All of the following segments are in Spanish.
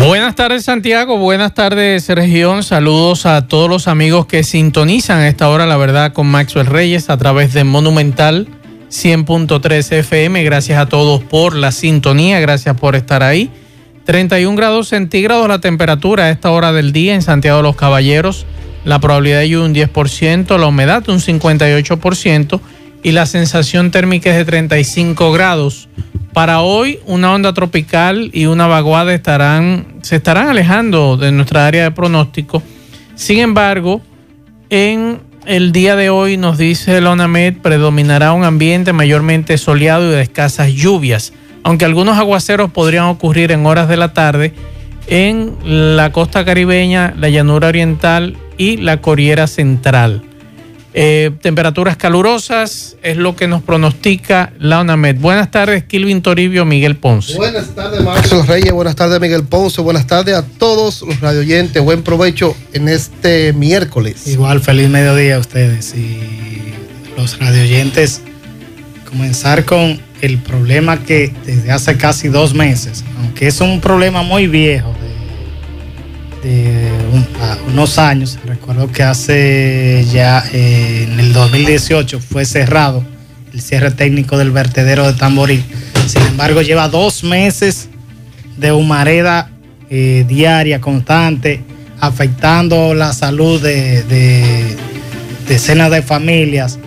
Buenas tardes Santiago, buenas tardes región, saludos a todos los amigos que sintonizan a esta hora la verdad con Maxwell Reyes a través de Monumental 100.3 FM, gracias a todos por la sintonía, gracias por estar ahí. 31 grados centígrados la temperatura a esta hora del día en Santiago de los Caballeros, la probabilidad de lluvia un 10%, la humedad un 58% y la sensación térmica es de 35 grados. Para hoy, una onda tropical y una vaguada se estarán alejando de nuestra área de pronóstico. Sin embargo, en el día de hoy nos dice la ONAMED, predominará un ambiente mayormente soleado y de escasas lluvias, aunque algunos aguaceros podrían ocurrir en horas de la tarde en la costa caribeña, la llanura oriental y la coriera central. Eh, temperaturas calurosas es lo que nos pronostica la UNAMED. Buenas tardes, Kilvin Toribio, Miguel Ponce. Buenas tardes, Marcos Reyes. Buenas tardes, Miguel Ponce. Buenas tardes a todos los radioyentes. Buen provecho en este miércoles. Igual, feliz mediodía a ustedes y los radioyentes. Comenzar con el problema que desde hace casi dos meses, aunque es un problema muy viejo, de un, unos años. Recuerdo que hace ya eh, en el 2018 fue cerrado el cierre técnico del vertedero de Tamboril. Sin embargo, lleva dos meses de humareda eh, diaria, constante, afectando la salud de, de decenas de familias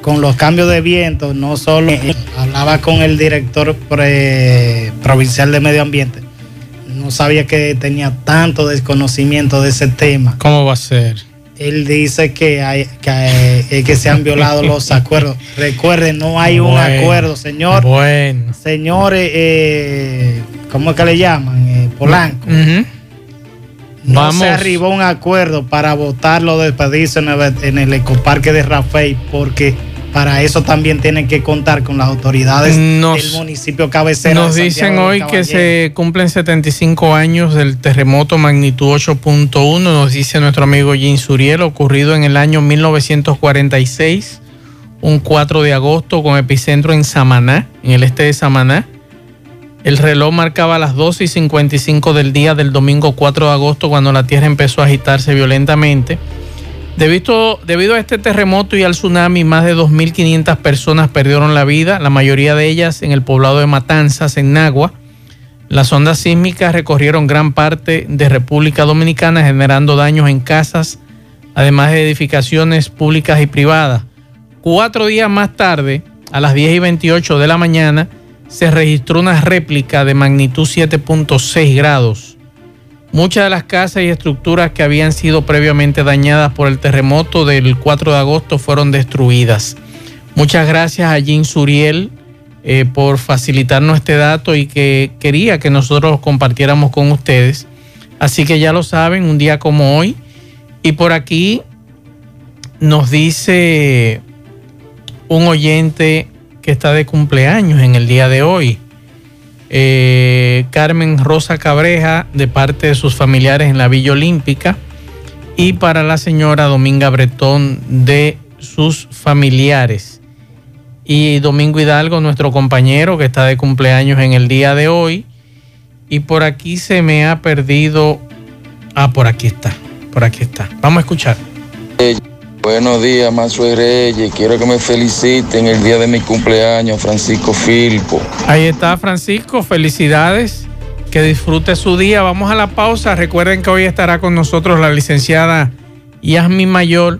con los cambios de viento. No solo hablaba con el director provincial de medio ambiente no sabía que tenía tanto desconocimiento de ese tema. ¿Cómo va a ser? Él dice que, hay, que, que se han violado los acuerdos. Recuerden, no hay un acuerdo, señor. Bueno. Señores, eh, ¿cómo es que le llaman? Eh, Polanco. No Vamos. se arribó un acuerdo para votarlo de despedirse en el, en el ecoparque de Rafael porque para eso también tienen que contar con las autoridades Nos- del municipio cabecera. Nos de dicen hoy que se cumplen 75 años del terremoto magnitud 8.1, nos dice nuestro amigo Jim Suriel, ocurrido en el año 1946, un 4 de agosto con epicentro en Samaná, en el este de Samaná. El reloj marcaba las 12 y 55 del día del domingo 4 de agosto cuando la tierra empezó a agitarse violentamente. Debido, a este terremoto y al tsunami, más de 2.500 personas perdieron la vida, la mayoría de ellas en el poblado de Matanzas, en Nagua. Las ondas sísmicas recorrieron gran parte de República Dominicana, generando daños en casas, además de edificaciones públicas y privadas. Cuatro días más tarde, a las 10 y 28 de la mañana, se registró una réplica de magnitud 7.6 grados. Muchas de las casas y estructuras que habían sido previamente dañadas por el terremoto del 4 de agosto fueron destruidas. Muchas gracias a Jim Suriel eh, por facilitarnos este dato y que quería que nosotros compartiéramos con ustedes. Así que ya lo saben, un día como hoy. Y por aquí nos dice un oyente que está de cumpleaños en el día de hoy. Eh, Carmen Rosa Cabreja de parte de sus familiares en la Villa Olímpica y para la señora Dominga Bretón de sus familiares. Y Domingo Hidalgo, nuestro compañero que está de cumpleaños en el día de hoy. Y por aquí se me ha perdido... Ah, por aquí está, por aquí está. Vamos a escuchar. Buenos días, Mazuel Reyes. Quiero que me feliciten el día de mi cumpleaños, Francisco Filpo. Ahí está Francisco, felicidades, que disfrute su día. Vamos a la pausa. Recuerden que hoy estará con nosotros la licenciada Yasmi Mayor.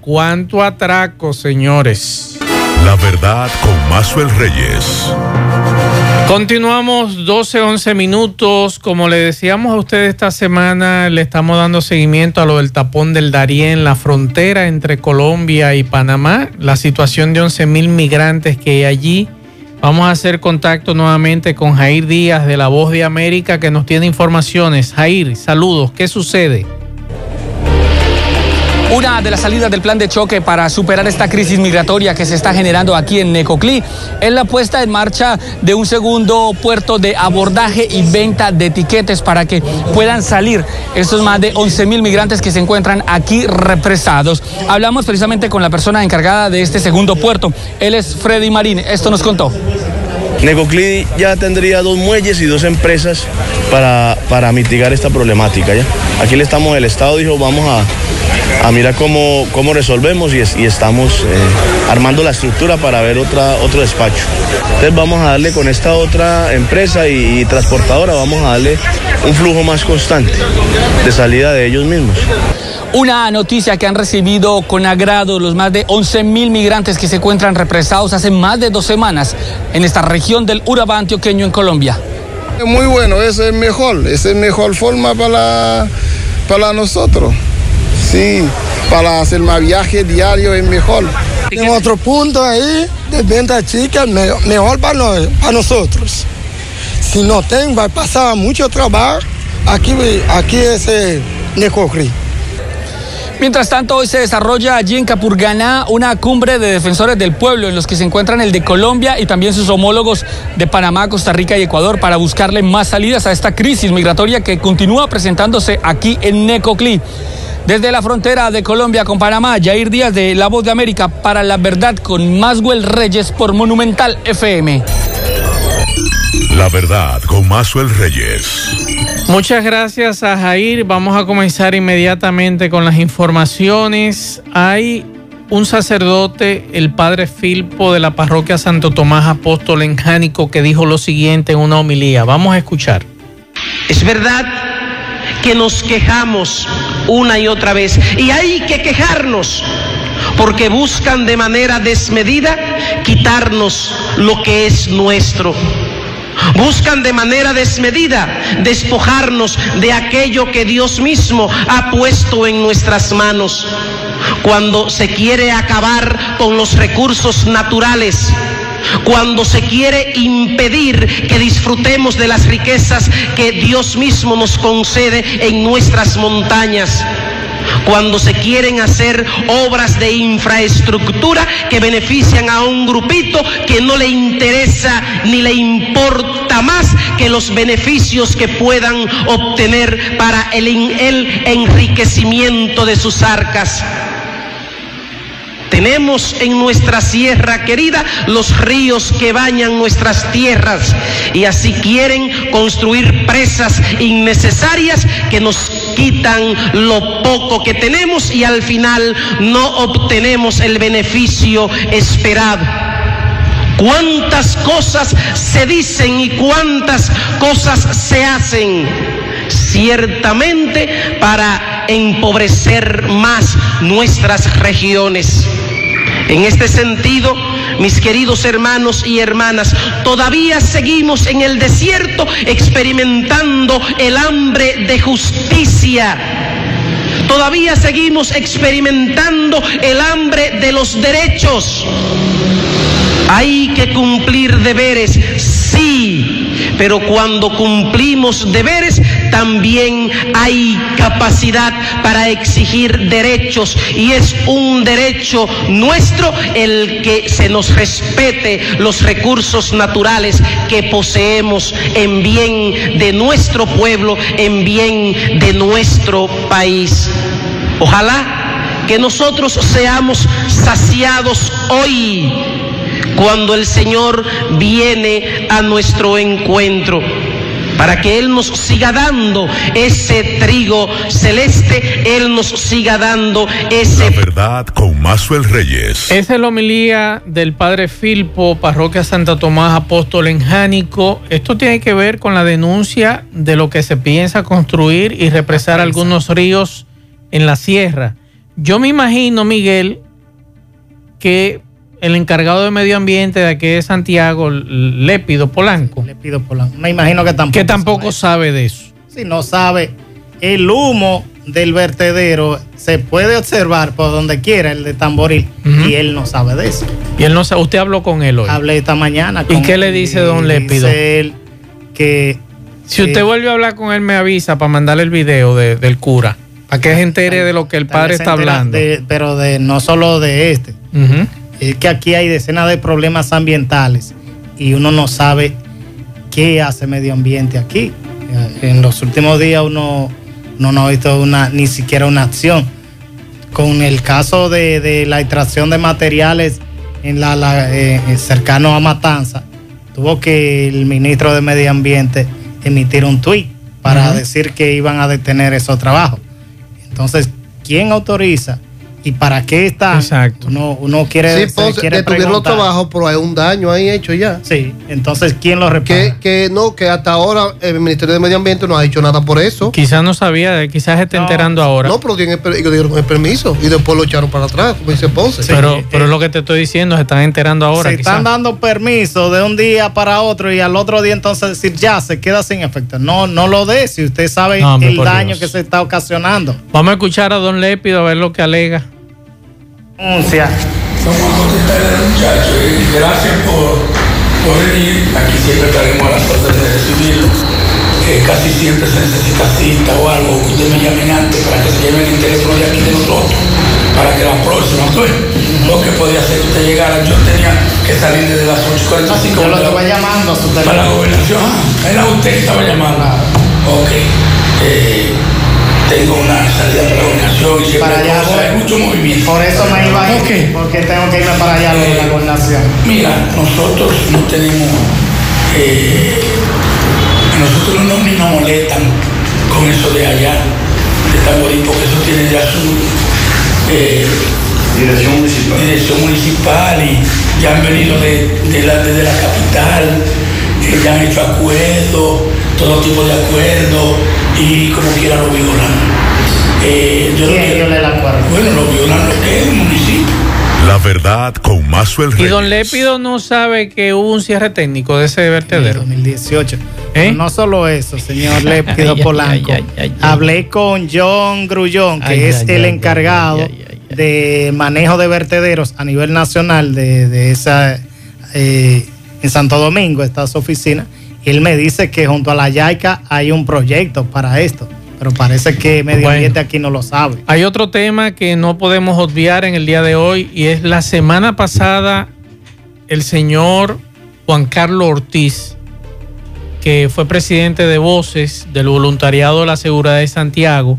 ¿Cuánto atraco, señores? La verdad con Maxwell Reyes. Continuamos 12, 11 minutos. Como le decíamos a ustedes esta semana, le estamos dando seguimiento a lo del tapón del Darién, la frontera entre Colombia y Panamá, la situación de 11 mil migrantes que hay allí. Vamos a hacer contacto nuevamente con Jair Díaz de La Voz de América que nos tiene informaciones. Jair, saludos. ¿Qué sucede? Una de las salidas del plan de choque para superar esta crisis migratoria que se está generando aquí en Necoclí es la puesta en marcha de un segundo puerto de abordaje y venta de etiquetes para que puedan salir estos más de 11 mil migrantes que se encuentran aquí represados. Hablamos precisamente con la persona encargada de este segundo puerto. Él es Freddy Marín. Esto nos contó. Necoclí ya tendría dos muelles y dos empresas para, para mitigar esta problemática. ¿ya? Aquí le estamos, el Estado dijo, vamos a, a mirar cómo, cómo resolvemos y, es- y estamos eh, armando la estructura para ver otra, otro despacho. Entonces vamos a darle con esta otra empresa y transportadora, vamos a darle un flujo más constante de salida de ellos mismos. Una noticia que han recibido con agrado los más de 11 mil migrantes que se encuentran represados hace más de dos semanas en esta región del Urabá antioqueño en Colombia. Es muy bueno, eso es mejor, esa es mejor forma para, para nosotros. Sí, para hacer más viaje diario es mejor. En otro punto ahí de venta chica, me- mejor para, no- para nosotros. Si no tengo, va a pasar mucho trabajo. Aquí, aquí es eh, Necoclí. Mientras tanto, hoy se desarrolla allí en Capurganá una cumbre de defensores del pueblo en los que se encuentran el de Colombia y también sus homólogos de Panamá, Costa Rica y Ecuador para buscarle más salidas a esta crisis migratoria que continúa presentándose aquí en Necoclí. Desde la frontera de Colombia con Panamá, Jair Díaz de La Voz de América para la verdad con Maswell Reyes por Monumental FM. La verdad con Mazuel Reyes. Muchas gracias a Jair. Vamos a comenzar inmediatamente con las informaciones. Hay un sacerdote, el padre Filpo de la parroquia Santo Tomás Apóstol en Jánico, que dijo lo siguiente en una homilía. Vamos a escuchar. Es verdad que nos quejamos una y otra vez y hay que quejarnos porque buscan de manera desmedida quitarnos lo que es nuestro. Buscan de manera desmedida despojarnos de aquello que Dios mismo ha puesto en nuestras manos. Cuando se quiere acabar con los recursos naturales, cuando se quiere impedir que disfrutemos de las riquezas que Dios mismo nos concede en nuestras montañas, cuando se quieren hacer obras de infraestructura que benefician a un grupito que no le interesa ni le importa más que los beneficios que puedan obtener para el, el enriquecimiento de sus arcas. Tenemos en nuestra sierra querida los ríos que bañan nuestras tierras y así quieren construir presas innecesarias que nos quitan lo poco que tenemos y al final no obtenemos el beneficio esperado. Cuántas cosas se dicen y cuántas cosas se hacen ciertamente para empobrecer más nuestras regiones. En este sentido, mis queridos hermanos y hermanas, todavía seguimos en el desierto experimentando el hambre de justicia. Todavía seguimos experimentando el hambre de los derechos. Hay que cumplir deberes, sí, pero cuando cumplimos deberes también hay capacidad para exigir derechos y es un derecho nuestro el que se nos respete los recursos naturales que poseemos en bien de nuestro pueblo, en bien de nuestro país. Ojalá que nosotros seamos saciados hoy cuando el Señor viene a nuestro encuentro, para que Él nos siga dando ese trigo celeste, Él nos siga dando ese... La verdad con Mazuel Reyes. Esa es la homilía del padre Filpo, parroquia Santa Tomás Apóstol en Jánico. Esto tiene que ver con la denuncia de lo que se piensa construir y represar algunos ríos en la sierra. Yo me imagino, Miguel, que el encargado de medio ambiente de aquí de Santiago, Lépido Polanco, Lépido Polanco, me imagino que tampoco, que tampoco sabe de eso. Si no sabe, el humo del vertedero se puede observar por donde quiera, el de Tamboril, y él no sabe de eso. Y él no sabe, usted habló con él hoy. Hablé esta mañana. ¿Y con qué él le dice don y Lépido? Dice él que Si usted que- vuelve a hablar con él, me avisa para mandarle el video de- del cura. Para que se entere de lo que el padre está hablando. de- pero de no solo de este. Es que aquí hay decenas de problemas ambientales y uno no sabe qué hace medio ambiente aquí. Eh, En los últimos días uno, no ha visto una, ni siquiera una acción. Con el caso de, de la extracción de materiales en la, la, eh, cercano a Matanza, tuvo que el ministro de Medio Ambiente emitir un tuit para decir que iban a detener esos trabajos. Entonces, ¿quién autoriza? ¿Y para qué está? Exacto. Uno, uno quiere, Sí, Ponce, quiere detuvieron los trabajos, pero hay un daño ahí hecho ya. Sí, entonces, ¿quién lo repara? Que, que no, que hasta ahora el Ministerio de Medio Ambiente no ha hecho nada por eso. Quizás no sabía, quizás se está No. enterando ahora. No, pero tienen dieron el permiso y después lo echaron para atrás, como dice Ponce. pero, eh, pero es lo que te estoy diciendo, se están enterando ahora. se quizás. están dando permiso de un día para otro y al otro día entonces decir ya se queda sin efecto. No, no lo dé si usted sabe No, hombre, el daño Dios. que se está ocasionando. Vamos a escuchar a don Lépido a ver lo que alega. Denuncia. Vamos a contestar al muchacho y gracias por, por venir. Aquí siempre estaremos a las órdenes de recibirlo. Eh, casi siempre se necesita cita o algo que usted me llamen antes para que se lleven el teléfono de aquí de nosotros. Para que la próxima, pues, lo que podía hacer que usted llegara. Yo tenía que salir desde las 8.45. Yo lo para- estuve llamando a su Para la teléfono. gobernación. Ah, era usted que estaba llamando. Ok. Eh, tengo una salida para la gobernación y siempre Para allá, hay mucho movimiento. Por eso me iba a ir, Ok. porque tengo que irme para allá lo de la gobernación. Mira, nosotros no tenemos, eh, a nosotros no ni nos molestan con eso de allá, de Tamborí, porque eso tiene ya su eh, dirección municipal. Dirección municipal y ya han venido de, de la, desde la capital, eh, ya han hecho acuerdos, todo tipo de acuerdos y como quiera lo violan. Eh, yo no ¿Quién quiero- viola el acuerdo? Bueno, lo violan lo que es el municipio. La verdad con Mazuel Y Reyes. don Lépido no sabe que hubo un cierre técnico de ese En vertedero. 2018. ¿Eh? No solo eso, señor Lépido Polanco. ay, ay, ay, ay. Hablé con John Grullón, que Ay, es ay, el ay, encargado ay, ay, ay, de manejo de vertederos a nivel nacional de, de esa eh, en Santo Domingo, está su oficina. Y él me dice que junto a la YAICA hay un proyecto para esto. Pero parece que Medio Bueno. Ambiente aquí no lo sabe. Hay otro tema que no podemos obviar en el día de hoy y es la semana pasada el señor Juan Carlos Ortiz, que fue presidente de Voces del Voluntariado de la Seguridad de Santiago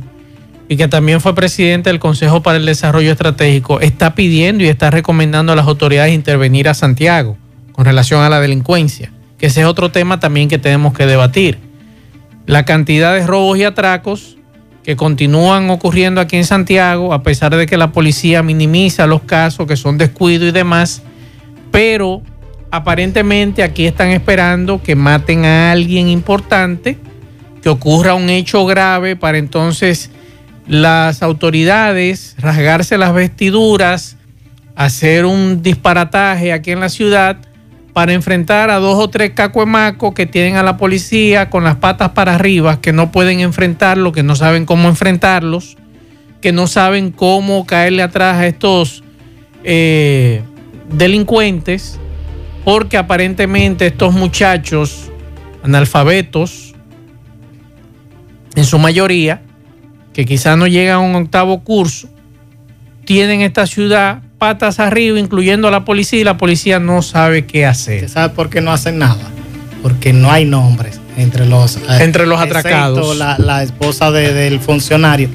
y que también fue presidente del Consejo para el Desarrollo Estratégico, está pidiendo y está recomendando a las autoridades intervenir a Santiago con relación a la delincuencia, que ese es otro tema también que tenemos que debatir. La cantidad de robos y atracos que continúan ocurriendo aquí en Santiago, a pesar de que la policía minimiza los casos que son descuido y demás, pero aparentemente aquí están esperando que maten a alguien importante, que ocurra un hecho grave para entonces las autoridades rasgarse las vestiduras, hacer un disparataje aquí en la ciudad para enfrentar a dos o tres cacuemacos que tienen a la policía con las patas para arriba, que no pueden enfrentarlo, que no saben cómo enfrentarlos, que no saben cómo caerle atrás a estos eh, delincuentes, porque aparentemente estos muchachos analfabetos, en su mayoría, que quizás no llegan a un octavo curso, tienen esta ciudad patas arriba, incluyendo a la policía, y la policía no sabe qué hacer. ¿Usted sabe por qué no hacen nada? Porque no hay nombres entre los, eh, Entre los atracados. La, la esposa de- del funcionario.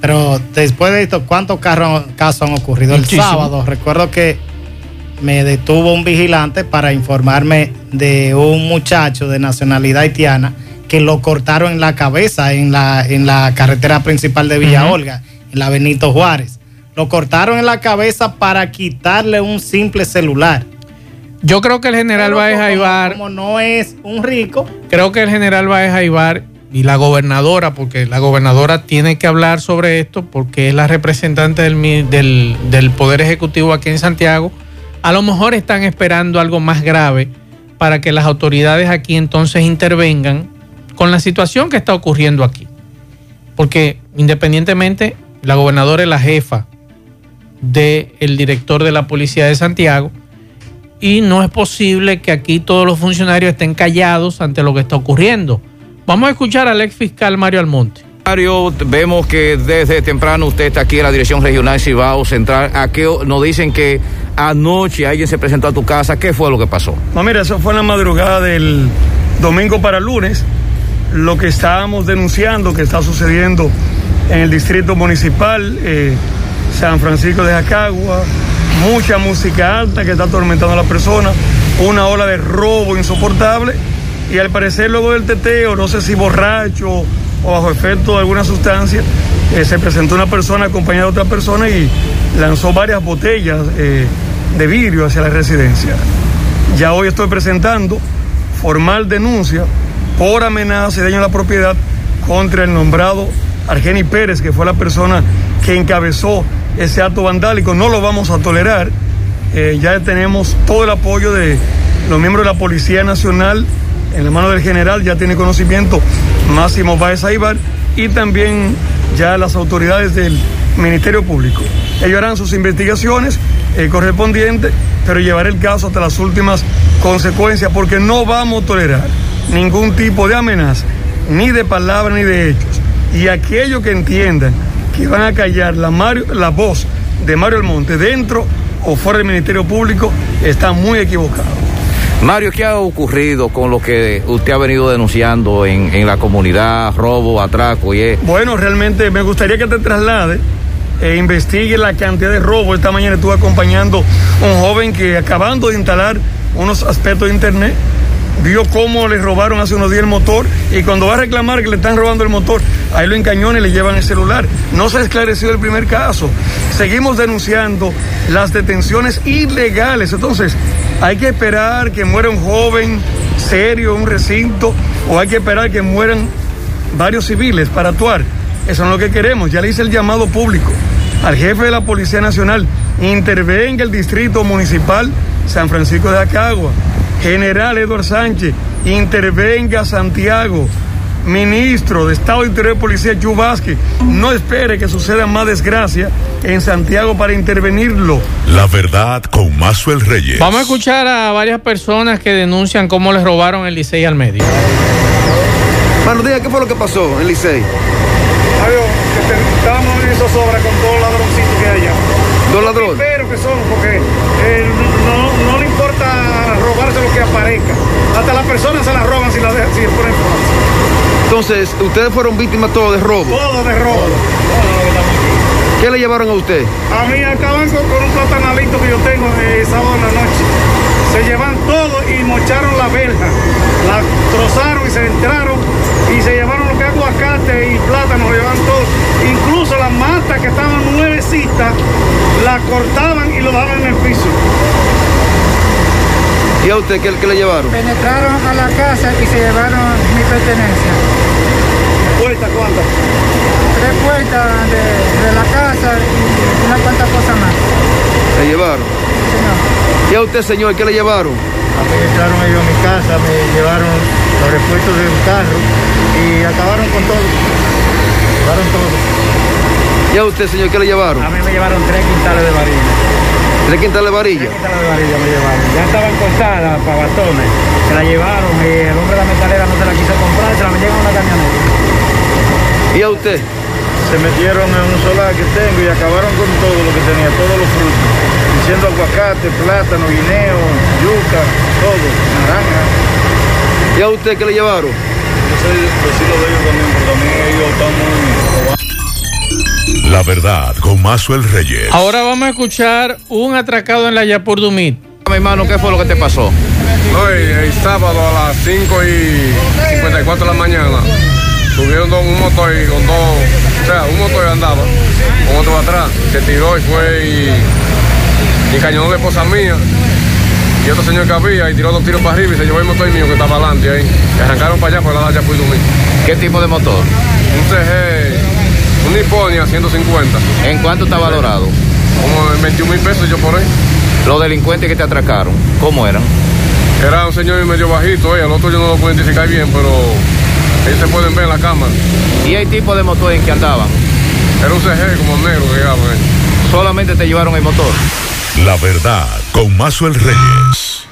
Pero después de esto, ¿cuántos carros- casos han ocurrido? Muchísimo. El sábado, recuerdo que me detuvo un vigilante para informarme de un muchacho de nacionalidad haitiana que lo cortaron en la cabeza en la, en la carretera principal de Villa. Olga, en la Benito Juárez. Lo cortaron en la cabeza para quitarle un simple celular. Yo creo que el general Pero Baez como- Aibar, Como no es un rico, creo que el general Baez Aibar y la gobernadora, porque la gobernadora tiene que hablar sobre esto, porque es la representante del, del Poder Ejecutivo aquí en Santiago, a lo mejor están esperando algo más grave para que las autoridades aquí entonces intervengan con la situación que está ocurriendo aquí. Porque independientemente, la gobernadora es la jefa del director de la Policía de Santiago y no es posible que aquí todos los funcionarios estén callados ante lo que está ocurriendo. Vamos a escuchar al ex fiscal Mario Almonte. Mario, vemos que desde temprano usted está aquí en la Dirección Regional Cibao Central. ¿A qué nos dicen que anoche alguien se presentó a tu casa? ¿Qué fue lo que pasó? No, mira, eso fue en la madrugada del domingo para lunes. Lo que estábamos denunciando que está sucediendo en el distrito municipal, eh, San Francisco de Jacagua, mucha música alta que está atormentando a la persona, una ola de robo insoportable y al parecer luego del teteo, no sé si borracho o bajo efecto de alguna sustancia, eh, se presentó una persona acompañada de otra persona y lanzó varias botellas eh, de vidrio hacia la residencia. Ya hoy estoy presentando formal denuncia por amenaza y daño a la propiedad contra el nombrado Argeni Pérez, que fue la persona que encabezó ese acto vandálico. No lo vamos a tolerar. Eh, ya tenemos todo el apoyo de los miembros de la Policía Nacional en la mano del general, ya tiene conocimiento Máximo Báez Aibar y también ya las autoridades del Ministerio Público. Ellos harán sus investigaciones eh, correspondientes, pero llevaré el caso hasta las últimas consecuencias porque no vamos a tolerar ningún tipo de amenaza, ni de palabra ni de hechos. Y aquellos que entiendan que van a callar la, Mario, la voz de Mario Almonte dentro o fuera del Ministerio Público están muy equivocados. Mario, ¿qué ha ocurrido con lo que usted ha venido denunciando en, en la comunidad, robo, atraco y es? Bueno, realmente me gustaría que te traslade e investigue la cantidad de robos. Esta mañana estuve acompañando a un joven que acabando de instalar unos aspectos de internet, vio cómo le robaron hace unos días el motor y cuando va a reclamar que le están robando el motor, ahí lo encañonan y le llevan el celular. No se ha esclarecido el primer caso. Seguimos denunciando las detenciones ilegales. Entonces, hay que esperar que muera un joven serio en un recinto o hay que esperar que mueran varios civiles para actuar. Eso no es lo que queremos. Ya le hice el llamado público al jefe de la Policía Nacional. Intervenga el distrito municipal San Francisco de Acagua. General Eduardo Sánchez, intervenga Santiago. Ministro de Estado de Interior y Policía Chubasque, no espere que suceda más desgracia en Santiago para intervenirlo. La verdad con Mazuel Reyes. Vamos a escuchar a varias personas que denuncian cómo les robaron el Licey al medio. Buenos días, ¿qué fue lo que pasó en Licey? Adiós, estábamos en zozobra con todos los ladroncitos que hay allá. ¿Dos ladrones? Pero que son, porque eh, no, no le importa lo que aparezca. Hasta las personas se las roban si las dejan, si ponen Entonces, ustedes fueron víctimas todos de robo. Todo de robo. ¿Qué le llevaron a usted? A mí acaban con, con un platanalito que yo tengo de sábado en la noche. Se llevan todo y mocharon la verja. La trozaron y se entraron y se llevaron lo que es aguacate y plátano, lo llevaban todo. Incluso las matas que estaban nuevecitas, las cortaban y lo daban en el piso. ¿Y a usted qué, qué le llevaron? Penetraron a la casa y se llevaron mi pertenencia. ¿Puertas cuántas? Tres puertas de, de la casa y una cuantas cosas más. ¿Le llevaron? ¿Y a usted, señor, qué le llevaron? A mí entraron ellos a mi casa, me llevaron los repuestos de un carro y acabaron con todo. Llevaron todo. ¿Y a usted, señor, qué le llevaron? A mí me llevaron tres quintales de varilla. ¿Tres quintales de varilla? Tres quintales de varilla me llevaron. Ya estaban cortadas para bastones. Se la llevaron y el hombre de la metalera no se la quiso comprar, se la metieron en una camioneta. ¿Y a usted? Se metieron en un solar que tengo y acabaron con todo lo que tenía, todos los frutos. Diciendo aguacate, plátano, guineo, yuca, todo, naranja. ¿Y a usted qué le llevaron? Yo soy vecino de ellos también, porque también ellos están muy... La verdad con Mazuel Reyes. Ahora vamos a escuchar un atracado en la Yapur Dumit. Mi hermano, ¿qué fue lo que te pasó? Hoy, el sábado a las 5 y 54 de la mañana, subieron dos- un motor y con dos, o sea, un motor andaba, con otro atrás, se tiró y fue y, y cañonó la esposa mía. Y otro señor que había y tiró dos tiros para arriba y se llevó el motor mío que estaba adelante ahí. Y arrancaron para allá por la dacha fui dormir. ¿Qué tipo de motor? Un CG, un Nipponia 150. ¿En cuánto está valorado? Como en 21 mil pesos yo por ahí. Los delincuentes que te atracaron, ¿cómo eran? Era un señor medio bajito, eh, al otro yo no lo puedo identificar bien, pero ellos se pueden ver en la cámara. ¿Y el tipo de motor en que andaban? Era un CG como negro que eh. Solamente te llevaron el motor. La verdad con Mazuel Reyes.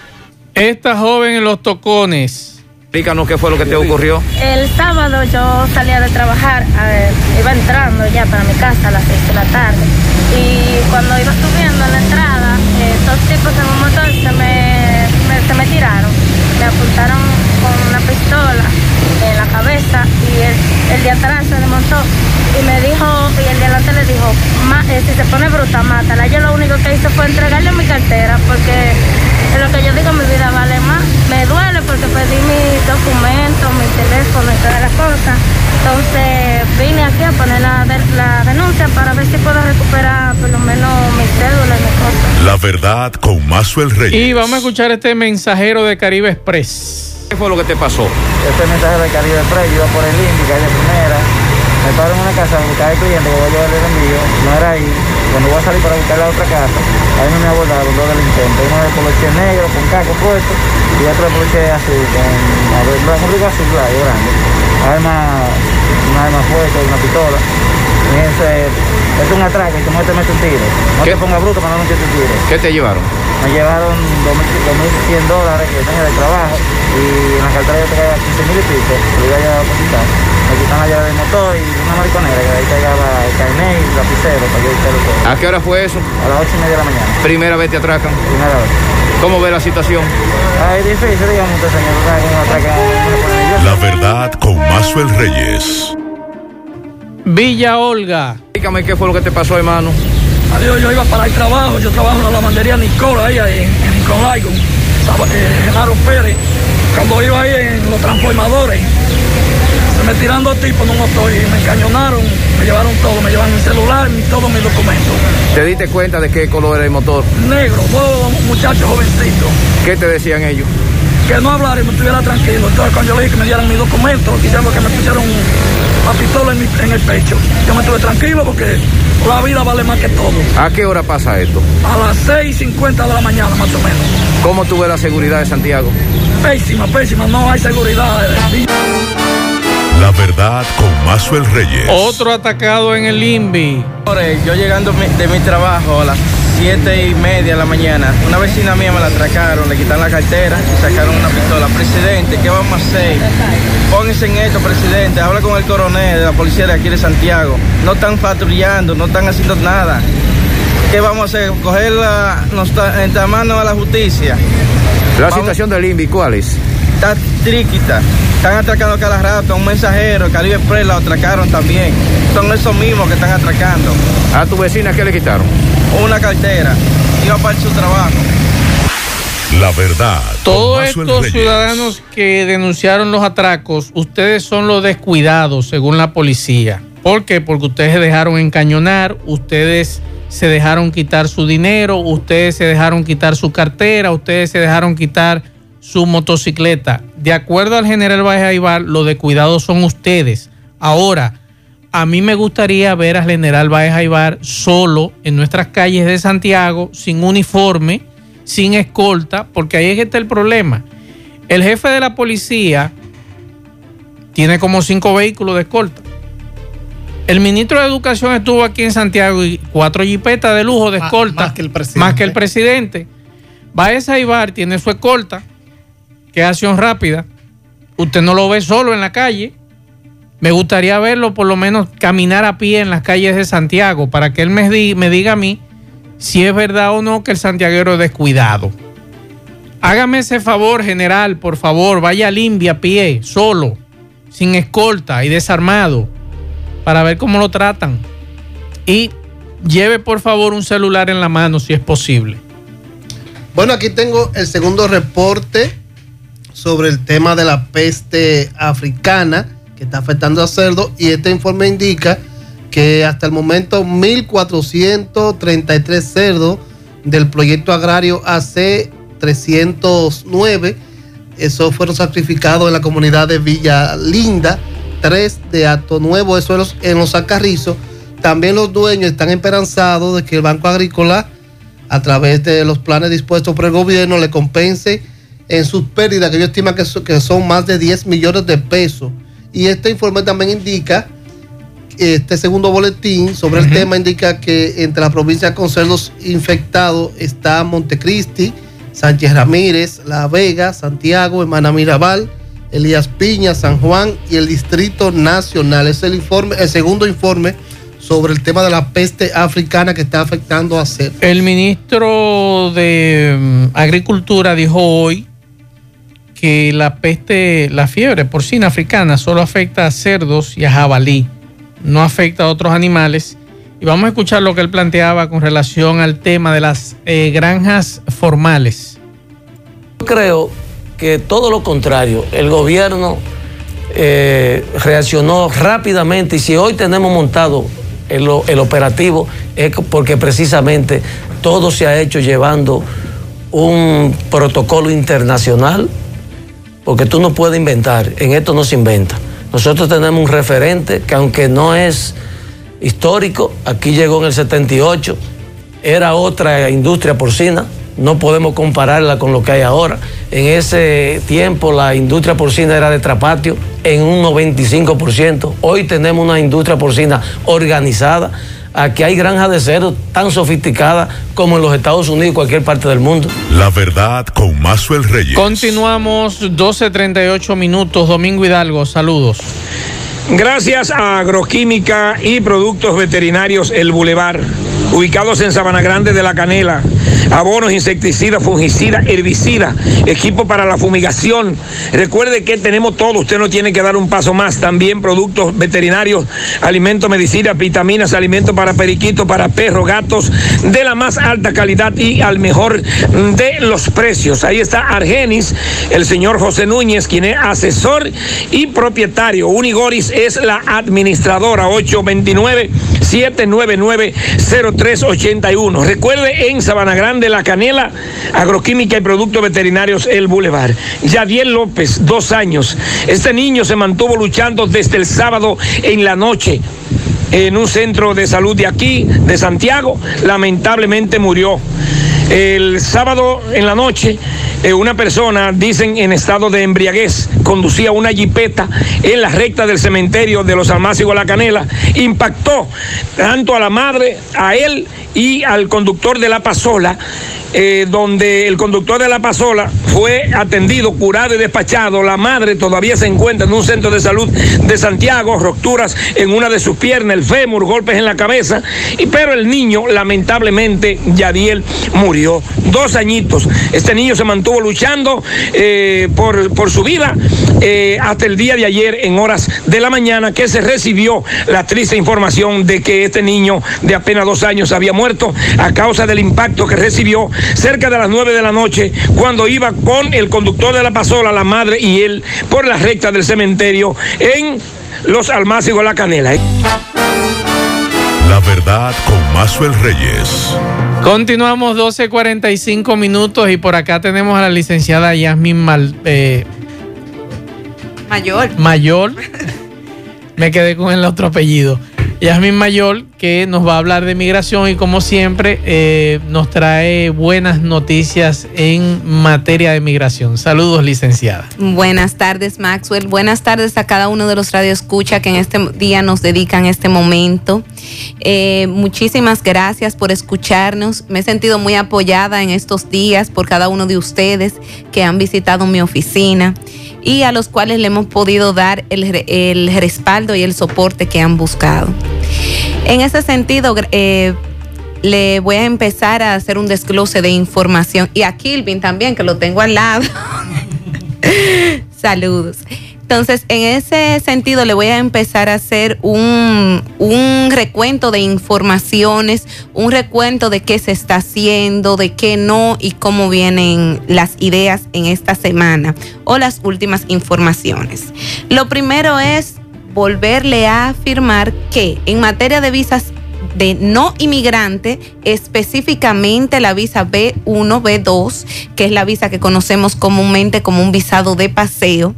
Esta joven en los tocones Explícanos qué fue lo que te ocurrió. El sábado yo salía de trabajar, iba entrando ya para mi casa a las 6 de la tarde. Y cuando iba subiendo en la entrada, eh, dos tipos en un motor se me, me- se me tiraron, me apuntaron con una pistola en la cabeza y el, el de atrás se desmontó. Y me dijo, y el de adelante le dijo, "Ma- eh, si se pone bruta, mátala. Yo lo único que hice fue entregarle mi cartera porque en lo que yo digo mi vida vale más. Me duele porque perdí mis documentos, mi teléfono y todas las cosas. Entonces vine aquí a poner la, de- la denuncia para ver si puedo recuperar por lo menos mi cédula y mis cosas. La verdad con Mazuel Reyes. Y vamos a escuchar este mensajero de Caribe Express. ¿Qué fue lo que te pasó? Este mensaje de Caribe Express, yo iba por el Indy, calle primera. Me paro en una casa a buscar al cliente que voy a llevarle el envío. No era ahí. Cuando voy a salir para buscar la otra casa, ahí no me abordaron dos delincuentes. Uno de policía negro con caco puesto y otro de policía azul con un abrigo azul claro, grande. Arma, una arma fuerte, una pistola. Es un atraco y tú no te metes un tiro. No te pongas bruto para no meterte un tiro. ¿Qué te llevaron? Me llevaron 2.100 dólares que tenía de trabajo y en la cartera yo tenía 15 mil y pico, lo iba a llevar a depositar. Me quitan la llave del motor y una mariconera que ahí cargaba el carnet y el lapicero para yo todo. ¿A qué hora fue eso? A las 8 y media de la mañana, Primera vez te atracan. primera vez. ¿Cómo ve la situación? Ay, difícil, digamos usted, señor, ¿sabes cómo me atracan? La verdad con Mazuel Reyes. Villa Olga. Explícame qué fue lo que te pasó, hermano. Adiós, yo iba para el trabajo, yo trabajo en la lavandería Nicola, ahí en, en eh, Genaro Pérez. Cuando iba ahí en los transformadores, se me tiraron dos tipos en un motor y me encañonaron, me llevaron todo, me llevaron mi celular y todos mis documentos. ¿Te diste cuenta de qué color era el motor? Negro, dos muchachos jovencitos, ¿Qué te decían ellos? que no hablara y me estuviera tranquilo. Entonces cuando yo le dije que me dieran mis documentos, diciendo que me pusieron la pistola en, mi- en el pecho, yo me estuve tranquilo porque la vida vale más que todo. ¿A qué hora pasa esto? A las 6.50 de la mañana más o menos. ¿Cómo tú ves la seguridad de Santiago? Pésima, pésima, no hay seguridad. La verdad con Mazuel Reyes. Otro atacado en el INVI. Yo llegando de mi trabajo a las siete y media de la mañana, una vecina mía me la atracaron, le quitaron la cartera y sacaron una pistola. Presidente, ¿qué vamos a hacer? Pónganse en esto, presidente. Habla con el coronel de la policía de aquí de Santiago. No están patrullando, no están haciendo nada. ¿Qué vamos a hacer? ¿Coger la, nos ta- en mano a la justicia? La Vamos- situación del INVI, ¿cuál es? Está tríquita. Están atracando cada rato. Un mensajero, Caribe Express, lo atracaron también. Son esos mismos que están atracando. ¿A tu vecina qué le quitaron? Una cartera. Iba para su trabajo. La verdad. Todos estos ciudadanos que denunciaron los atracos, ustedes son los descuidados según la policía. ¿Por qué? Porque ustedes se dejaron encañonar, ustedes se dejaron quitar su dinero, ustedes se dejaron quitar su cartera, ustedes se dejaron quitar su motocicleta. De acuerdo al general Baez Aibar, los descuidados son ustedes. Ahora, a mí me gustaría ver al general Baez Aibar solo en nuestras calles de Santiago, sin uniforme, sin escolta, porque ahí es que está el problema. El jefe de la policía tiene como cinco vehículos de escolta. El ministro de Educación estuvo aquí en Santiago y cuatro jipetas de lujo de escolta. más que el presidente. Más que el presidente. Baez Aibar tiene su escolta, que es acción rápida. Usted no lo ve solo en la calle. Me gustaría verlo por lo menos caminar a pie en las calles de Santiago para que él me, me diga a mí si es verdad o no que el santiaguero es descuidado. Hágame ese favor, general, por favor, vaya limpia a pie, solo, sin escolta y desarmado, para ver cómo lo tratan. Y lleve, por favor, un celular en la mano si es posible. Bueno, aquí tengo el segundo reporte sobre el tema de la peste africana está afectando a cerdos y este informe indica que hasta el momento 1.433 cerdos del proyecto agrario AC 309, esos fueron sacrificados en la comunidad de Villa Linda, tres de Acto Nuevo, eso en los, en los Alcarrizos. También los dueños están esperanzados de que el Banco Agrícola a través de los planes dispuestos por el gobierno le compense en sus pérdidas, que que son, que son más de 10 millones de pesos. Y este informe también indica, este segundo boletín sobre el tema indica que entre las provincias con cerdos infectados está Montecristi, Sánchez Ramírez, La Vega, Santiago, Hermana Mirabal, Elías Piña, San Juan y el Distrito Nacional. Es el informe, el segundo informe sobre el tema de la peste africana que está afectando a cerdos. El ministro de mm, Agricultura dijo hoy que la peste, la fiebre porcina africana solo afecta a cerdos y a jabalí, no afecta a otros animales. Y vamos a escuchar lo que él planteaba con relación al tema de las eh, granjas formales. Yo creo que todo lo contrario, el gobierno eh, reaccionó rápidamente y si hoy tenemos montado el, el operativo es porque precisamente todo se ha hecho llevando un protocolo internacional, porque tú no puedes inventar, en esto no se inventa. Nosotros tenemos un referente que aunque no es histórico, aquí llegó en el 78, era otra industria porcina, no podemos compararla con lo que hay ahora. En ese tiempo la industria porcina era de trapatio en un 95%. Hoy tenemos una industria porcina organizada. Aquí hay granjas de cerdo tan sofisticadas como en los Estados Unidos y cualquier parte del mundo. La verdad con Mazuel Reyes. Continuamos 12.38 minutos. Domingo Hidalgo, saludos. Gracias a Agroquímica y Productos Veterinarios El Boulevard, ubicados en Sabana Grande de la Canela. Abonos, insecticidas, fungicidas, herbicidas, equipo para la fumigación. Recuerde que tenemos todo, usted no tiene que dar un paso más. También productos veterinarios, alimentos, medicinas, vitaminas, alimentos para periquitos, para perros, gatos, de la más alta calidad y al mejor de los precios. Ahí está Argenis, el señor José Núñez, quien es asesor y propietario. Unigoris es la administradora 829-799-0381. Recuerde en Sabana Grande, La Canela, Agroquímica y Productos Veterinarios El Boulevard. Yadiel López, dos años. Este niño se mantuvo luchando desde el sábado en la noche en un centro de salud de aquí, de Santiago. Lamentablemente murió. El sábado en la noche, eh, una persona, dicen en estado de embriaguez, conducía una jipeta en la recta del cementerio de los Almácigos La Canela, impactó tanto a la madre, a él y al conductor de la pasola. Eh, donde el conductor de la pasola fue atendido, curado y despachado. La madre todavía se encuentra en un centro de salud de Santiago, rupturas en una de sus piernas, el fémur, golpes en la cabeza. Y, pero el niño, lamentablemente, Yadiel murió. Dos añitos. Este niño se mantuvo luchando eh, por, por su vida eh, hasta el día de ayer en horas de la mañana que se recibió la triste información de que este niño de apenas dos años había muerto a causa del impacto que recibió cerca de las nueve de la noche cuando iba con el conductor de la pasola, la madre y él por la recta del cementerio en los Almácigos La Canela. La verdad con Mazuel Reyes. Continuamos 12.45 minutos y por acá tenemos a la licenciada Yasmin Mal, eh, Mayor. Mayor. Me quedé con el otro apellido. Yasmin Mayor, que nos va a hablar de migración y como siempre eh, nos trae buenas noticias en materia de migración. Saludos, licenciada. Buenas tardes, Maxwell. Buenas tardes a cada uno de los radioescucha que en este día nos dedican este momento. Eh, muchísimas gracias por escucharnos. Me he sentido muy apoyada en estos días por cada uno de ustedes que han visitado mi oficina y a los cuales le hemos podido dar el, el respaldo y el soporte que han buscado. En ese sentido, eh, le voy a empezar a hacer un desglose de información y a Kilvin también, que lo tengo al lado. Saludos. Entonces, en ese sentido, le voy a empezar a hacer un, un, recuento de informaciones, un recuento de qué se está haciendo, de qué no y cómo vienen las ideas en esta semana o las últimas informaciones. Lo primero es volverle a afirmar que en materia de visas de no inmigrante, específicamente la visa B1, B2, que es la visa que conocemos comúnmente como un visado de paseo,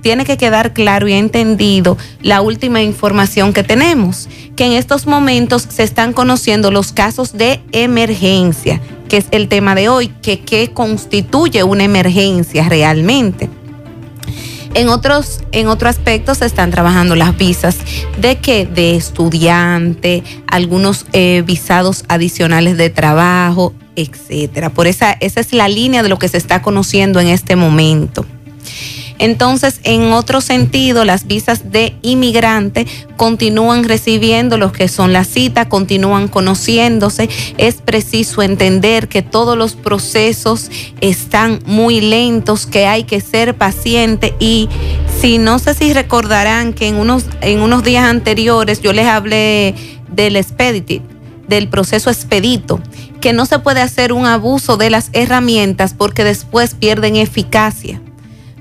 tiene que quedar claro y entendido la última información que tenemos, que en estos momentos se están conociendo los casos de emergencia, que es el tema de hoy, que qué constituye una emergencia realmente. En otros, en otro aspecto se están trabajando las visas de que de estudiante, algunos eh, visados adicionales de trabajo, etcétera. Por esa, esa es la línea de lo que se está conociendo en este momento. Entonces, en otro sentido, las visas de inmigrante continúan recibiendo lo que son las citas, continúan conociéndose. Es preciso entender que todos los procesos están muy lentos, que hay que ser paciente y si no sé si recordarán que en unos, en unos días anteriores yo les hablé del expeditive, del proceso expedito, que no se puede hacer un abuso de las herramientas porque después pierden eficacia.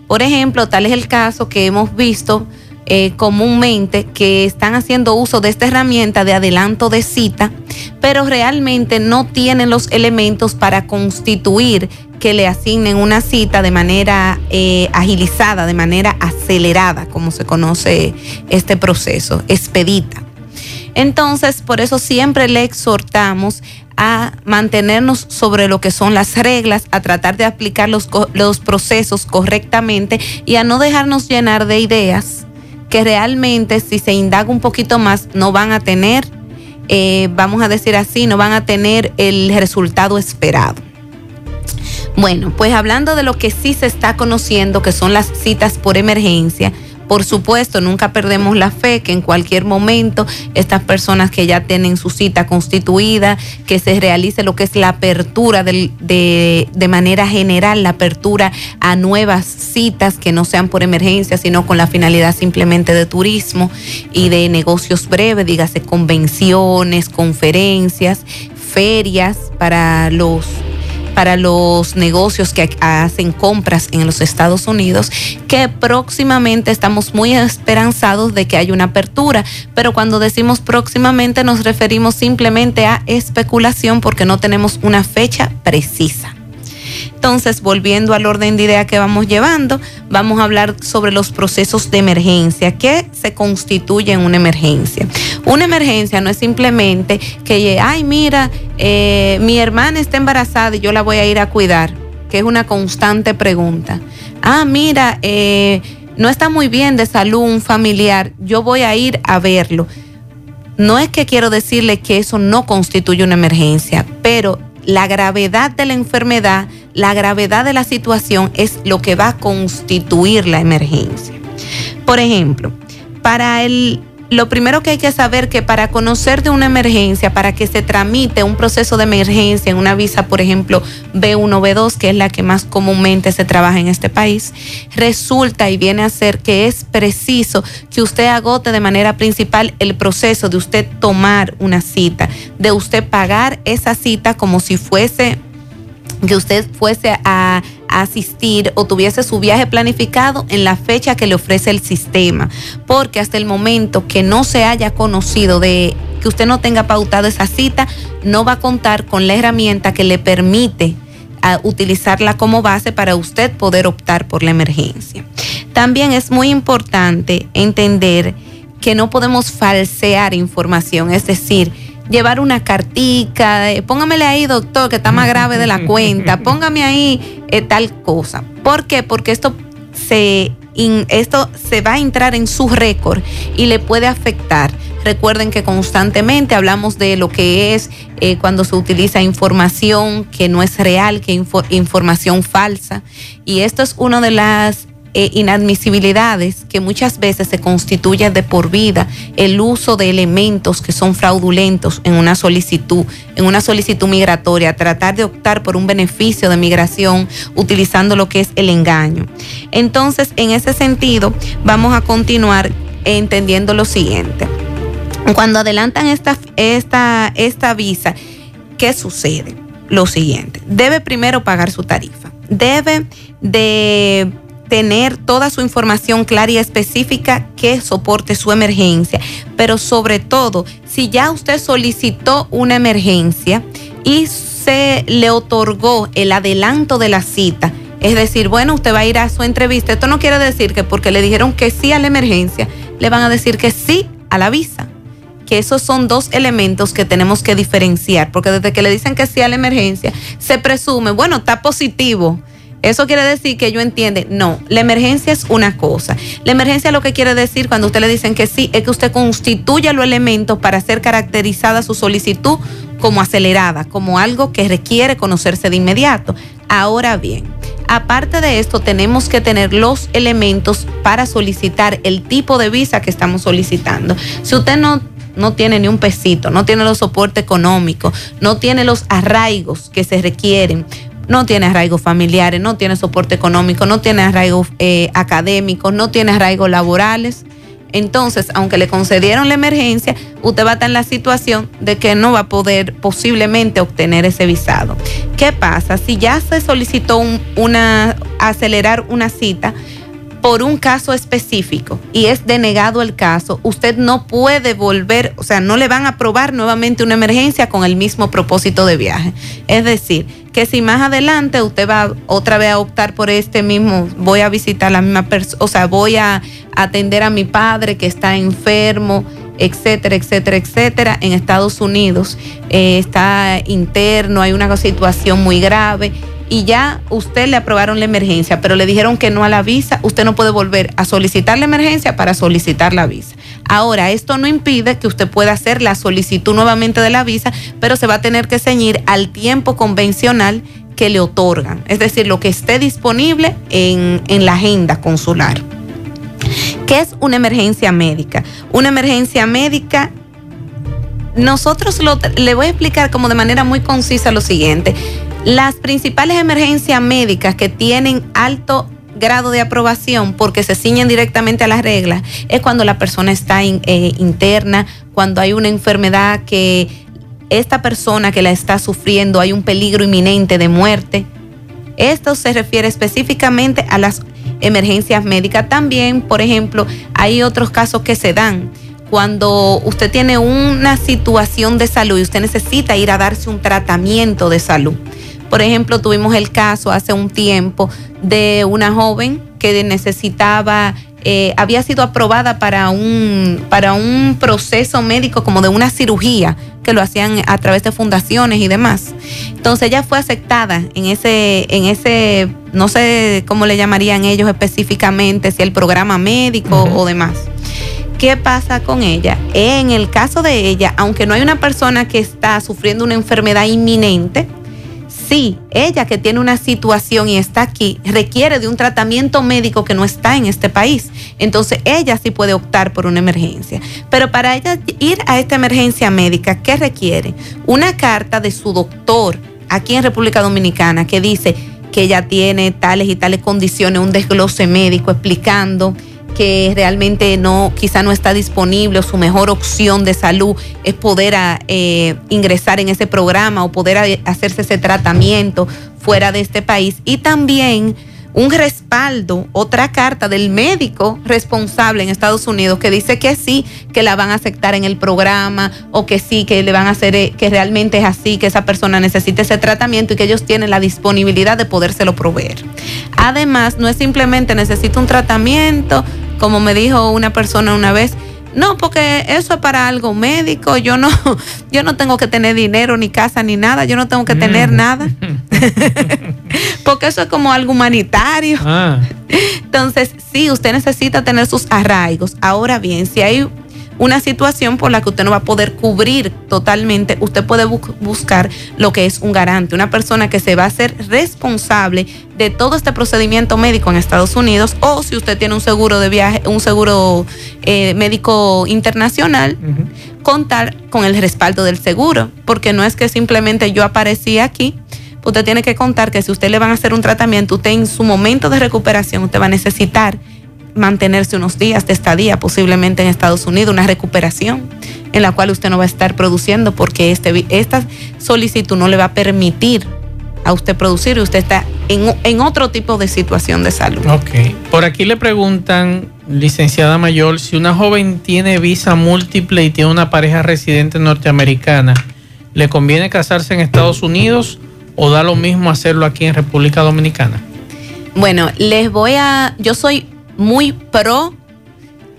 Por ejemplo, tal es el caso que hemos visto eh, comúnmente que están haciendo uso de esta herramienta de adelanto de cita, pero realmente no tienen los elementos para constituir que le asignen una cita de manera eh, agilizada, de manera acelerada, como se conoce este proceso, expedita. Entonces, por eso siempre le exhortamos a mantenernos sobre lo que son las reglas, a tratar de aplicar los, los procesos correctamente y a no dejarnos llenar de ideas que realmente si se indaga un poquito más no van a tener, eh, vamos a decir así, no van a tener el resultado esperado. Bueno, pues hablando de lo que sí se está conociendo, que son las citas por emergencia, por supuesto, nunca perdemos la fe que en cualquier momento estas personas que ya tienen su cita constituida, que se realice lo que es la apertura de, de, manera general, la apertura a nuevas citas que no sean por emergencia, sino con la finalidad simplemente de turismo y de negocios breves, dígase convenciones, conferencias, ferias para los para los negocios que hacen compras en los Estados Unidos, que próximamente estamos muy esperanzados de que haya una apertura, pero cuando decimos próximamente nos referimos simplemente a especulación porque no tenemos una fecha precisa. Entonces, volviendo al orden de idea que vamos llevando, vamos a hablar sobre los procesos de emergencia. ¿Qué se constituye en una emergencia? Una emergencia no es simplemente que, ay, mira, eh, mi hermana está embarazada y yo la voy a ir a cuidar, que es una constante pregunta. Ah, mira, eh, no está muy bien de salud un familiar, yo voy a ir a verlo. No es que quiero decirle que eso no constituye una emergencia, pero la gravedad de la enfermedad, la gravedad de la situación es lo que va a constituir la emergencia. Por ejemplo, para el lo primero que hay que saber que para conocer de una emergencia, para que se tramite un proceso de emergencia en una visa, por ejemplo, B1, B2, que es la que más comúnmente se trabaja en este país, resulta y viene a ser que es preciso que usted agote de manera principal el proceso de usted tomar una cita, de usted pagar esa cita como si fuese que usted fuese a asistir o tuviese su viaje planificado en la fecha que le ofrece el sistema, porque hasta el momento que no se haya conocido de que usted no tenga pautado esa cita, no va a contar con la herramienta que le permite a utilizarla como base para usted poder optar por la emergencia. También es muy importante entender que no podemos falsear información, es decir, llevar una cartica, póngamele ahí, doctor, que está más grave de la cuenta, póngame ahí eh, tal cosa. ¿Por qué? Porque esto se, esto se va a entrar en su récord y le puede afectar. Recuerden que constantemente hablamos de lo que es eh, cuando se utiliza información que no es real, que información falsa. Y esto es una de las eh, inadmisibilidades que muchas veces se constituye de por vida el uso de elementos que son fraudulentos en una solicitud, en una solicitud migratoria, tratar de optar por un beneficio de migración utilizando lo que es el engaño. Entonces, en ese sentido, vamos a continuar entendiendo lo siguiente. Cuando adelantan esta, esta, esta visa, ¿qué sucede? Lo siguiente, debe primero pagar su tarifa, debe de tener toda su información clara y específica que soporte su emergencia. Pero sobre todo, si ya usted solicitó una emergencia y se le otorgó el adelanto de la cita, es decir, bueno, usted va a ir a su entrevista. Esto no quiere decir que porque le dijeron que sí a la emergencia, le van a decir que sí a la visa. Que esos son dos elementos que tenemos que diferenciar, porque desde que le dicen que sí a la emergencia, se presume, bueno, está positivo eso quiere decir que yo entiende, no, la emergencia es una cosa. La emergencia lo que quiere decir cuando usted le dicen que sí, es que usted constituya los elementos para ser caracterizada su solicitud como acelerada, como algo que requiere conocerse de inmediato. Ahora bien, Aparte de esto, tenemos que tener los elementos para solicitar el tipo de visa que estamos solicitando. Si usted no no tiene ni un pesito, no tiene los soportes económicos, no tiene los arraigos que se requieren, no tiene arraigos familiares, no tiene soporte económico, no tiene arraigos eh, académicos, no tiene arraigos laborales. Entonces, aunque le concedieron la emergencia, usted va a estar en la situación de que no va a poder posiblemente obtener ese visado. ¿Qué pasa? Si ya se solicitó un- una acelerar una cita, por un caso específico y es denegado el caso, usted no puede volver, o sea, no le van a aprobar nuevamente una emergencia con el mismo propósito de viaje. Es decir, que si más adelante usted va otra vez a optar por este mismo, voy a visitar a la misma persona, o sea, voy a atender a mi padre que está enfermo, etcétera, etcétera, etcétera, en Estados Unidos, eh, está interno, hay una situación muy grave y ya usted le aprobaron la emergencia, pero le dijeron que no a la visa, usted no puede volver a solicitar la emergencia para solicitar la visa. Ahora, esto no impide que usted pueda hacer la solicitud nuevamente de la visa, pero se va a tener que ceñir al tiempo convencional que le otorgan, es decir, lo que esté disponible en, en la agenda consular. ¿Qué es una emergencia médica? Una emergencia médica nosotros lo, le voy a explicar como de manera muy concisa lo siguiente. Las principales emergencias médicas que tienen alto grado de aprobación porque se ciñen directamente a las reglas es cuando la persona está eh, interna, cuando hay una enfermedad que esta persona que la está sufriendo hay un peligro inminente de muerte. Esto se refiere específicamente a las emergencias médicas. También, por ejemplo, hay otros casos que se dan cuando usted tiene una situación de salud y usted necesita ir a darse un tratamiento de salud. Por ejemplo, tuvimos el caso hace un tiempo de una joven que necesitaba, eh, había sido aprobada para un, para un proceso médico como de una cirugía que lo hacían a través de fundaciones y demás. Entonces ella fue aceptada en ese, en ese, no sé cómo le llamarían ellos específicamente, si el programa médico o demás. ¿Qué pasa con ella? En el caso de ella, aunque no hay una persona que está sufriendo una enfermedad inminente, sí, ella que tiene una situación y está aquí, requiere de un tratamiento médico que no está en este país. Entonces ella sí puede optar por una emergencia. Pero para ella ir a esta emergencia médica, ¿qué requiere? Una carta de su doctor aquí en República Dominicana que dice que ella tiene tales y tales condiciones, un desglose médico explicando que realmente no, quizá no está disponible o su mejor opción de salud es poder a, eh, ingresar en ese programa o poder a- hacerse ese tratamiento fuera de este país. Y también un respaldo, otra carta del médico responsable en Estados Unidos que dice que sí, que la van a aceptar en el programa o que sí, que le van a hacer, eh, que realmente es así, que esa persona necesita ese tratamiento y que ellos tienen la disponibilidad de podérselo proveer. Además, no es simplemente necesito un tratamiento, como me dijo una persona una vez, no, porque eso es para algo médico, yo no, yo no tengo que tener dinero, ni casa, ni nada, yo no tengo que tener nada. porque eso es como algo humanitario. Entonces, sí, usted necesita tener sus arraigos. Ahora bien, si hay una situación por la que usted no va a poder cubrir totalmente, usted puede bu- buscar lo que es un garante, una persona que se va a hacer responsable de todo este procedimiento médico en Estados Unidos o si usted tiene un seguro de viaje, un seguro eh, médico internacional, contar con el respaldo del seguro, porque no es que simplemente yo aparecí aquí. Usted tiene que contar que si usted le van a hacer un tratamiento, usted en su momento de recuperación, usted va a necesitar mantenerse unos días de estadía, posiblemente en Estados Unidos, una recuperación en la cual usted no va a estar produciendo porque este, esta solicitud no le va a permitir a usted producir y usted está en, en otro tipo de situación de salud. Ok. Por aquí le preguntan, licenciada mayor, si una joven tiene visa múltiple y tiene una pareja residente norteamericana, ¿le conviene casarse en Estados Unidos o da lo mismo hacerlo aquí en República Dominicana? Bueno, les voy a, yo soy muy pro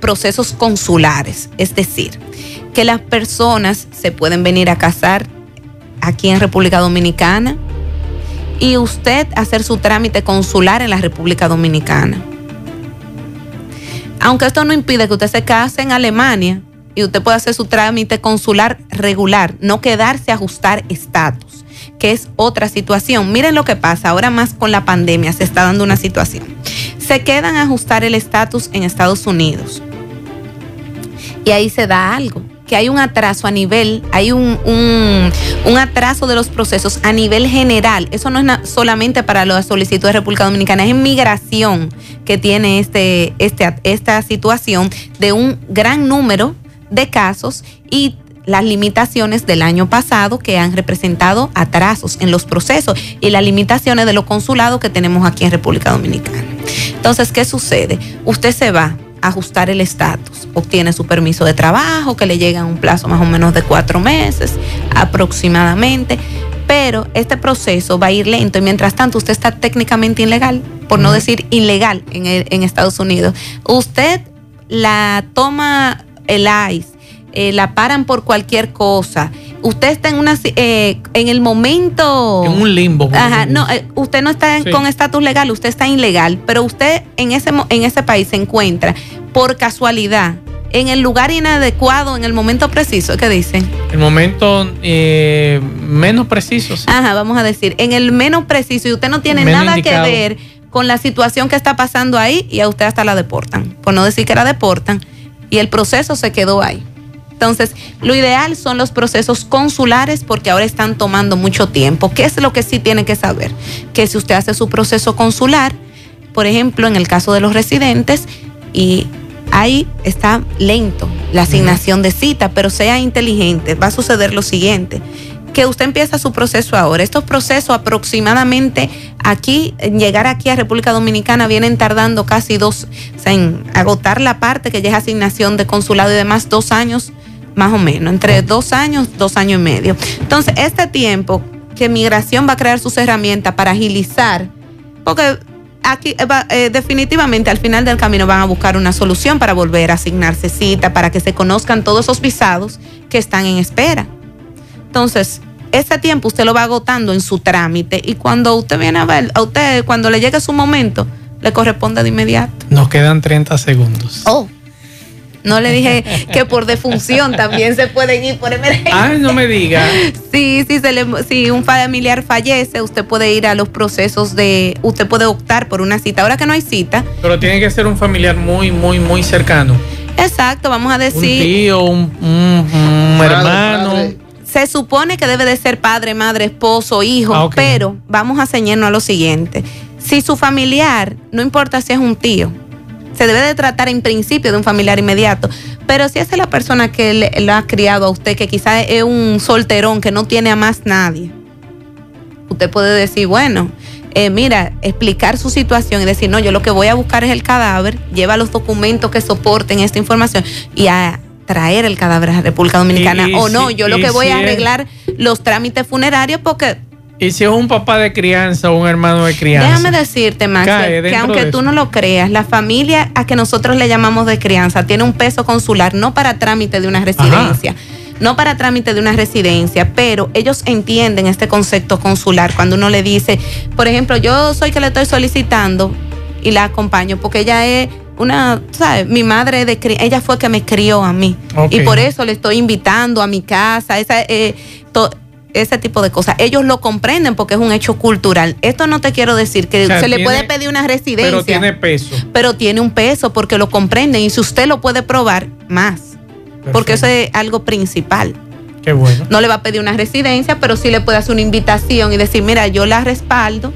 procesos consulares, es decir, que las personas se pueden venir a casar aquí en República Dominicana y usted hacer su trámite consular en la República Dominicana. Aunque esto no impide que usted se case en Alemania y usted pueda hacer su trámite consular regular, no quedarse a ajustar estatus. que es otra situación. Miren lo que pasa, ahora más con la pandemia se está dando una situación. Se quedan a ajustar el estatus en Estados Unidos. Y ahí se da algo, que hay un atraso a nivel, hay un, un, atraso de los procesos a nivel general. Eso no es solamente para la solicitud de República Dominicana, es en migración que tiene este, este, esta situación de un gran número de casos y las limitaciones del año pasado que han representado atrasos en los procesos y las limitaciones de los consulados que tenemos aquí en República Dominicana. Entonces, ¿qué sucede? Usted se va a ajustar el estatus, obtiene su permiso de trabajo que le llega en un plazo más o menos de cuatro meses aproximadamente, pero este proceso va a ir lento y mientras tanto usted está técnicamente ilegal, por no decir ilegal en, el- en Estados Unidos. Usted la toma el ICE, eh, la paran por cualquier cosa. Usted está en una eh, en el momento En un limbo. Ajá, no, eh, usted no está Sí. con estatus legal, usted está ilegal, pero usted en ese en ese país se encuentra por casualidad en el lugar inadecuado, en el momento preciso, ¿qué dicen? El momento eh, menos preciso. sí. Ajá, vamos a decir, en el menos preciso y usted no tiene Menos nada indicado. que ver con la situación que está pasando ahí y a usted hasta la deportan, por no decir que la deportan y el proceso se quedó ahí. Entonces, lo ideal son los procesos consulares porque ahora están tomando mucho tiempo. ¿Qué es lo que sí tiene que saber? Que si usted hace su proceso consular, por ejemplo, en el caso de los residentes, y ahí está lento la asignación de cita, pero sea inteligente, va a suceder lo siguiente que usted empieza su proceso ahora. Estos procesos aproximadamente aquí, en llegar aquí a República Dominicana, vienen tardando casi dos, o sea, en agotar la parte que ya es asignación de consulado y demás, dos años más o menos, entre dos años, dos años y medio. Entonces, este tiempo que Migración va a crear sus herramientas para agilizar, porque aquí eh, eh, definitivamente al final del camino van a buscar una solución para volver a asignarse cita, para que se conozcan todos esos visados que están en espera. Entonces, ese tiempo usted lo va agotando en su trámite y cuando usted viene a ver, a usted cuando le llegue su momento, le corresponde de inmediato. Nos quedan 30 segundos. Oh, no le dije que por defunción también se pueden ir por emergencia. Ay, no me diga. Sí, sí, se le- si un familiar fallece, usted puede ir a los procesos de, usted puede optar por una cita. Ahora que no hay cita, Pero tiene que ser un familiar muy, muy, muy cercano. exacto, vamos a Un decir, tío, un, un- un hermano. Se supone que debe de ser padre, madre, esposo, hijo, Ah, pero vamos a ceñirnos a lo siguiente. Si su familiar, no importa si es un tío, se debe de tratar en principio de un familiar inmediato, pero si esa es la persona que le, lo ha criado a usted, que quizás es un solterón que no tiene a más nadie, usted puede decir, bueno, eh, mira, explicar su situación y decir, no, yo lo que voy a buscar es el cadáver, lleva los documentos que soporten esta información y a traer el cadáver a República Dominicana. Y- o no, si- yo lo que voy si a es- arreglar los trámites funerarios porque Y si es un papá de crianza o un hermano de crianza. Déjame decirte, Max, que aunque tú no lo creas, la familia a que nosotros le llamamos de crianza tiene un peso consular, no para trámite de una residencia, no para trámite de una residencia, pero ellos entienden este concepto consular cuando uno le dice, por ejemplo, yo soy que le estoy solicitando y la acompaño porque ella es una, ¿sabes? Mi madre de ella fue que me crió a mí y por eso le estoy invitando a mi casa, esa, eh, to- ese tipo de cosas. Ellos lo comprenden porque es un hecho cultural. Esto no te quiero decir que O sea, se le puede pedir una residencia, Pero tiene peso. pero tiene un peso porque lo comprenden y si usted lo puede probar, más. Porque eso es algo principal. Qué bueno. No le va a pedir una residencia, pero sí le puede hacer una invitación y decir, mira, yo la respaldo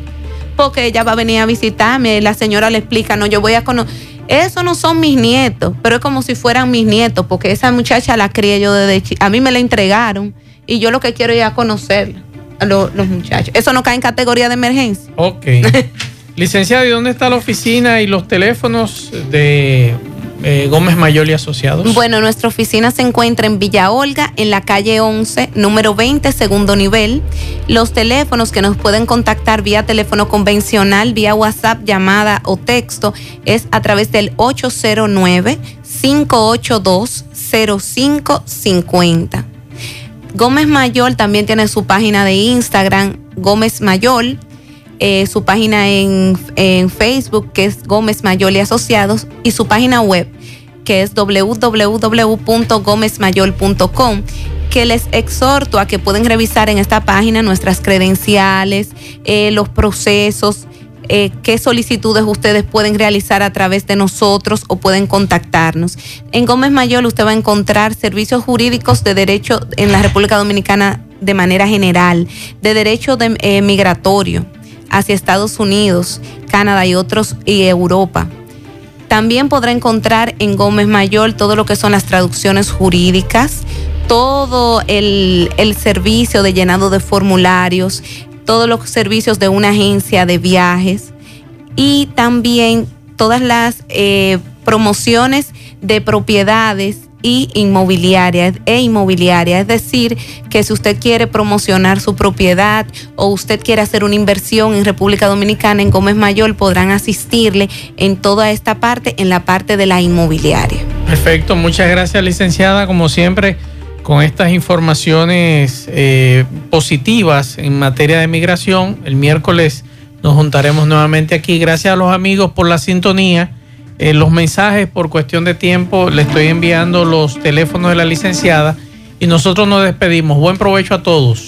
porque ella va a venir a visitarme. La señora le explica, no, yo voy a conocer. Eso no son mis nietos, pero es como si fueran mis nietos, porque esa muchacha la crié yo desde A mí me la entregaron y yo lo que quiero es a conocerla, a lo- los muchachos. Eso no cae en categoría de emergencia. Ok. Licenciado, ¿y dónde está la oficina y los teléfonos de eh, Gómez Mayol y Asociados? Bueno, nuestra oficina se encuentra en Villa Olga, en la calle 11, número 20, segundo nivel. Los teléfonos que nos pueden contactar vía teléfono convencional, vía WhatsApp, llamada o texto es a través del 809-582-0550. Gómez Mayol también tiene su página de Instagram, Gómez Mayol. Eh, su página en, en Facebook, que es Gómez Mayol y Asociados, y su página web, que es www.gomezmayol.com. que les exhorto a que pueden revisar en esta página nuestras credenciales, eh, los procesos, eh, qué solicitudes ustedes pueden realizar a través de nosotros o pueden contactarnos. En Gómez Mayor usted va a encontrar servicios jurídicos de derecho en la República Dominicana de manera general, de derecho de, eh, migratorio hacia Estados Unidos, Canadá y otros y Europa. También podrá encontrar en Gómez Mayor todo lo que son las traducciones jurídicas, todo el, el servicio de llenado de formularios, todos los servicios de una agencia de viajes y también todas las eh, promociones de propiedades y inmobiliarias e inmobiliaria. Es decir, que si usted quiere promocionar su propiedad o usted quiere hacer una inversión en República Dominicana, en Gómez Mayor, podrán asistirle en toda esta parte, en la parte de la inmobiliaria. Perfecto, muchas gracias licenciada, como siempre, con estas informaciones eh, positivas en materia de migración. El miércoles nos juntaremos nuevamente aquí. Gracias a los amigos por la sintonía. Eh, los mensajes por cuestión de tiempo, le estoy enviando los teléfonos de la licenciada y nosotros nos despedimos. Buen provecho a todos.